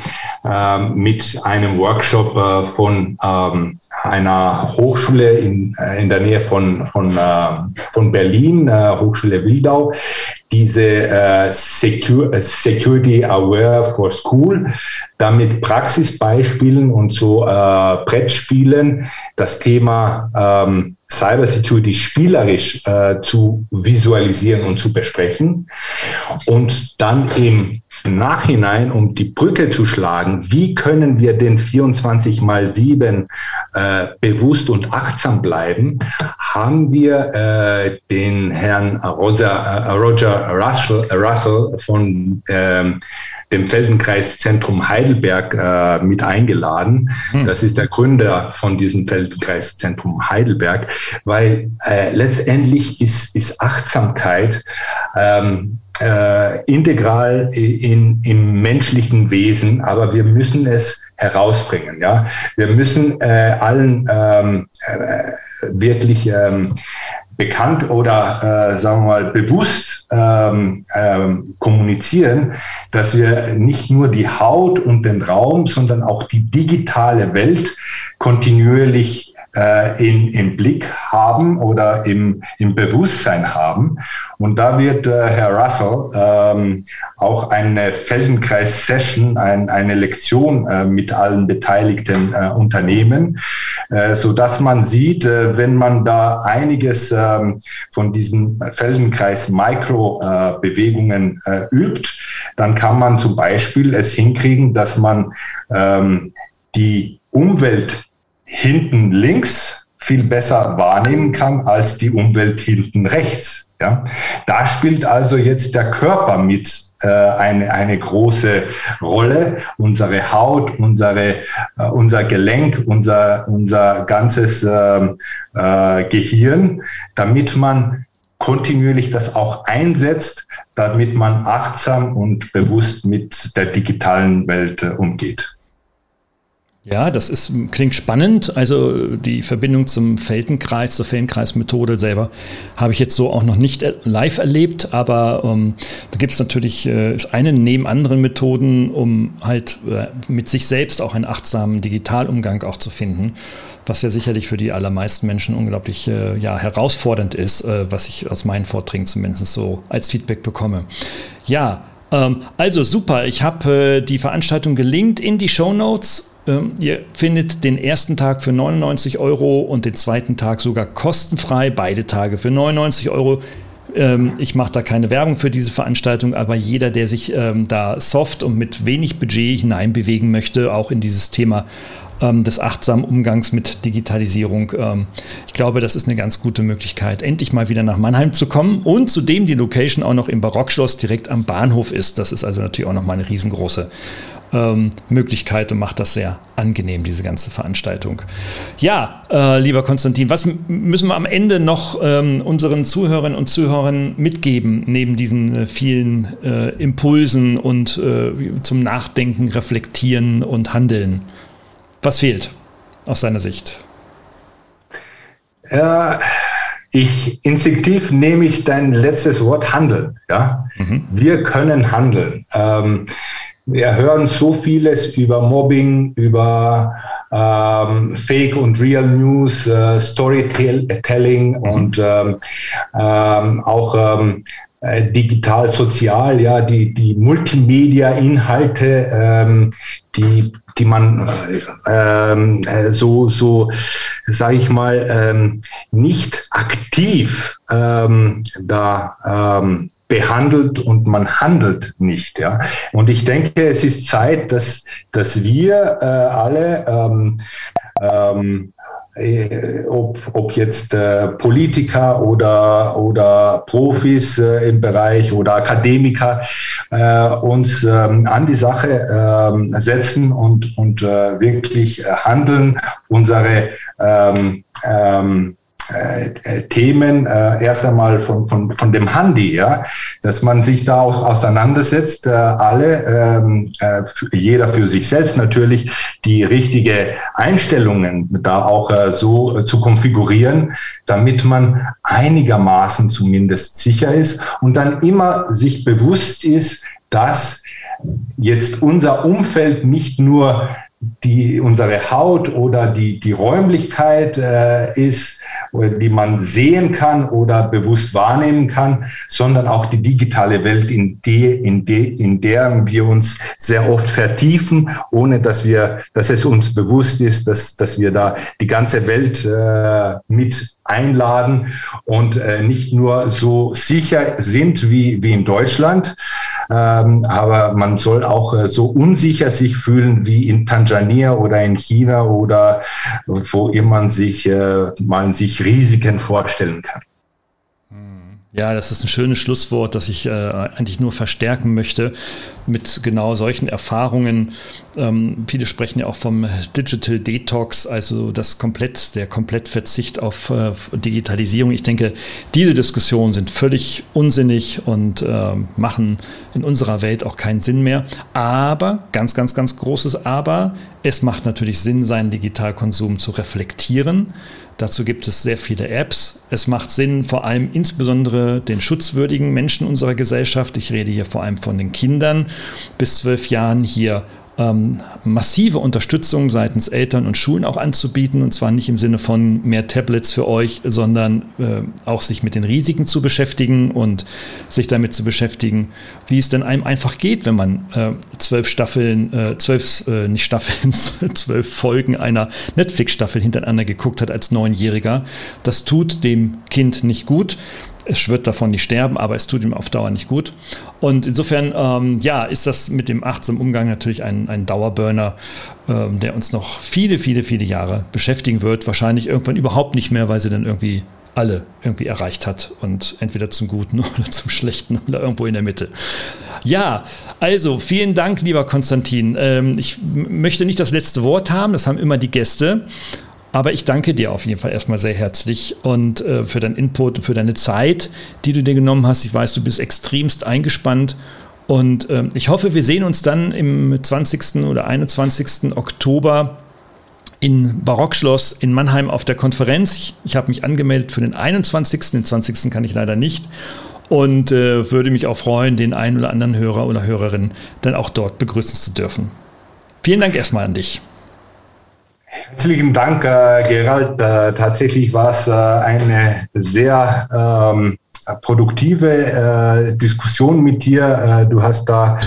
ähm, mit einem Workshop äh, von ähm, einer Hochschule in, äh, in der Nähe von, von, äh, von Berlin, äh, Hochschule Wildau, diese äh, Secure, äh, Security Aware for School, damit Praxisbeispielen und so Brettspielen das Thema ähm, Cybersecurity spielerisch zu visualisieren und zu besprechen. Und dann im Nachhinein, um die Brücke zu schlagen, wie können wir den 24 mal 7 äh, bewusst und achtsam bleiben, haben wir äh, den Herrn Roger, äh, Roger Russell, Russell von ähm, dem Feldenkreiszentrum Heidelberg äh, mit eingeladen. Hm. Das ist der Gründer von diesem Feldenkreiszentrum Heidelberg, weil äh, letztendlich ist, ist Achtsamkeit ähm, äh, integral in, im menschlichen Wesen, aber wir müssen es herausbringen. Ja? Wir müssen äh, allen ähm, äh, wirklich ähm, bekannt oder äh, sagen wir mal bewusst ähm, ähm, kommunizieren, dass wir nicht nur die Haut und den Raum, sondern auch die digitale Welt kontinuierlich äh, in, im Blick haben oder im, im Bewusstsein haben. Und da wird äh, Herr Russell ähm, auch eine Feldenkreis-Session, ein, eine Lektion äh, mit allen beteiligten äh, Unternehmen, äh, so dass man sieht, äh, wenn man da einiges ähm, von diesen Feldenkreis-Mikro-Bewegungen äh, übt, dann kann man zum Beispiel es hinkriegen, dass man ähm, die Umwelt hinten links viel besser wahrnehmen kann als die Umwelt hinten rechts. Ja? Da spielt also jetzt der Körper mit äh, eine, eine große Rolle. Unsere Haut, unsere, äh, unser Gelenk, unser, unser ganzes äh, äh, Gehirn, damit man kontinuierlich das auch einsetzt, damit man achtsam und bewusst mit der digitalen Welt äh, umgeht. Ja, das ist, klingt spannend. Also die Verbindung zum Feldenkreis, zur Feldenkreismethode selber habe ich jetzt so auch noch nicht live erlebt, aber ähm, da gibt es natürlich äh, eine neben anderen Methoden, um halt äh, mit sich selbst auch einen achtsamen Digitalumgang auch zu finden, was ja sicherlich für die allermeisten Menschen unglaublich äh, ja, herausfordernd ist, äh, was ich aus meinen Vorträgen zumindest so als Feedback bekomme. Ja, ähm, also super, ich habe äh, die Veranstaltung gelinkt in die Show Notes ähm, ihr findet den ersten Tag für 99 Euro und den zweiten Tag sogar kostenfrei, beide Tage für 99 Euro. Ähm, ich mache da keine Werbung für diese Veranstaltung, aber jeder, der sich ähm, da soft und mit wenig Budget hineinbewegen möchte, auch in dieses Thema des achtsamen Umgangs mit Digitalisierung. ich glaube, das ist eine ganz gute Möglichkeit, endlich mal wieder nach Mannheim zu kommen und zudem die Location auch noch im Barockschloss direkt am Bahnhof ist. Das ist also natürlich auch noch mal eine riesengroße ähm, Möglichkeit und macht das sehr angenehm, diese ganze Veranstaltung. Ja, äh, lieber Konstantin, was müssen wir am Ende noch ähm, unseren Zuhörerinnen und Zuhörern mitgeben, neben diesen äh, vielen äh, Impulsen und äh, zum Nachdenken, Reflektieren und Handeln? Was fehlt aus seiner Sicht? Ja, ich instinktiv nehme ich dein letztes Wort handeln. Ja, mhm. wir können handeln. Ähm, wir hören so vieles über Mobbing, über ähm, Fake und Real News, äh, Storytelling und ähm, ähm, auch ähm, äh, digital sozial, ja, die, die Multimedia-Inhalte, ähm, die, die man ähm, äh, so, so sage ich mal, nicht aktiv da behandelt und man handelt nicht. Ja? Und ich denke, es ist Zeit, dass, dass wir äh, alle ähm, ähm, äh, ob, ob jetzt äh, Politiker oder, oder Profis äh, im Bereich oder Akademiker äh, uns ähm, an die Sache ähm, setzen und, und äh, wirklich handeln, unsere ähm, ähm, äh, äh, Themen äh, erst einmal von, von, von dem Handy, ja, dass man sich da auch auseinandersetzt, äh, alle, ähm, äh, jeder für sich selbst natürlich, die richtige Einstellungen da auch äh, so äh, zu konfigurieren, damit man einigermaßen zumindest sicher ist und dann immer sich bewusst ist, dass jetzt unser Umfeld nicht nur die unsere Haut oder die, die Räumlichkeit äh, ist, die man sehen kann oder bewusst wahrnehmen kann, sondern auch die digitale Welt, in, die, in, die, in der wir uns sehr oft vertiefen, ohne dass wir, dass es uns bewusst ist, dass, dass wir da die ganze Welt äh, mit einladen und äh, nicht nur so sicher sind wie, wie in Deutschland, ähm, aber man soll auch äh, so unsicher sich fühlen wie in Tansania oder in China oder wo immer man sich, äh, man sich Risiken vorstellen kann. Ja, das ist ein schönes Schlusswort, das ich äh, eigentlich nur verstärken möchte mit genau solchen Erfahrungen. Ähm, viele sprechen ja auch vom Digital Detox, also das komplett, der Komplettverzicht auf äh, Digitalisierung. Ich denke, diese Diskussionen sind völlig unsinnig und äh, machen in unserer Welt auch keinen Sinn mehr. Aber, ganz, ganz, ganz großes Aber, es macht natürlich Sinn, seinen Digitalkonsum zu reflektieren Dazu gibt es sehr viele Apps. Es macht Sinn, vor allem insbesondere den schutzwürdigen Menschen unserer Gesellschaft, ich rede hier vor allem von den Kindern bis zwölf Jahren, hier ähm, massive Unterstützung seitens Eltern und Schulen auch anzubieten. Und zwar nicht im Sinne von mehr Tablets für euch, sondern äh, auch sich mit den Risiken zu beschäftigen und sich damit zu beschäftigen, wie es denn einem einfach geht, wenn man äh, zwölf Staffeln, äh, zwölf, äh, nicht Staffeln, zwölf Folgen einer Netflix-Staffel hintereinander geguckt hat als Neunjähriger. Das tut dem Kind nicht gut es wird davon nicht sterben, aber es tut ihm auf Dauer nicht gut. Und insofern, ähm, ja, ist das mit dem achtsamen Umgang natürlich ein, ein Dauerburner, ähm, der uns noch viele, viele, viele Jahre beschäftigen wird. Wahrscheinlich irgendwann überhaupt nicht mehr, weil sie dann irgendwie alle irgendwie erreicht hat und entweder zum Guten oder zum Schlechten oder irgendwo in der Mitte. Ja, also vielen Dank, lieber Konstantin. Ähm, ich möchte nicht das letzte Wort haben, das haben immer die Gäste. Aber ich danke dir auf jeden Fall erstmal sehr herzlich und äh, für deinen Input und für deine Zeit, die du dir genommen hast. Ich weiß, du bist extremst eingespannt und äh, ich hoffe, wir sehen uns dann im 20. oder 21. Oktober in Barockschloss in Mannheim auf der Konferenz. Ich, ich habe mich angemeldet für den 21. Den 20. kann ich leider nicht. Und äh, würde mich auch freuen, den einen oder anderen Hörer oder Hörerin dann auch dort begrüßen zu dürfen. Vielen Dank erstmal an dich. Herzlichen Dank, äh, Gerald. Äh, tatsächlich war es äh, eine sehr ähm, produktive äh, Diskussion mit dir. Äh, du hast da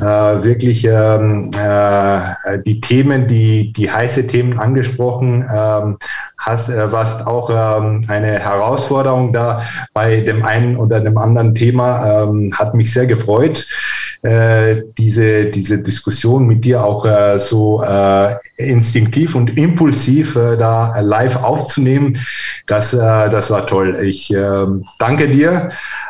äh, wirklich ähm, äh, die Themen, die, die heiße Themen angesprochen. Ähm, hast, warst auch ähm, eine Herausforderung da bei dem einen oder dem anderen Thema. Hat mich sehr gefreut, äh, diese, diese Diskussion mit dir auch äh, so äh, instinktiv und impulsiv äh, da live aufzunehmen. Das, äh, das war toll. Ich äh, danke dir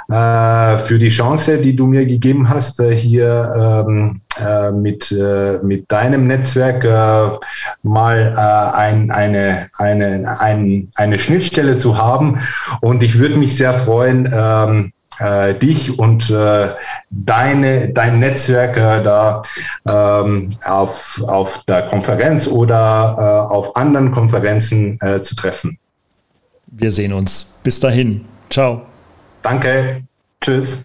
äh, für die Chance, die du mir gegeben hast, äh, hier ähm, äh, mit, äh, mit deinem Netzwerk äh, mal äh, ein, eine, eine, ein, eine Schnittstelle zu haben. Und ich würde mich sehr freuen, ähm, äh, dich und äh, deine, dein Netzwerk äh, da ähm, auf, auf der Konferenz oder äh, auf anderen Konferenzen äh, zu treffen. Wir sehen uns. Bis dahin. Ciao. Danke. Tschüss.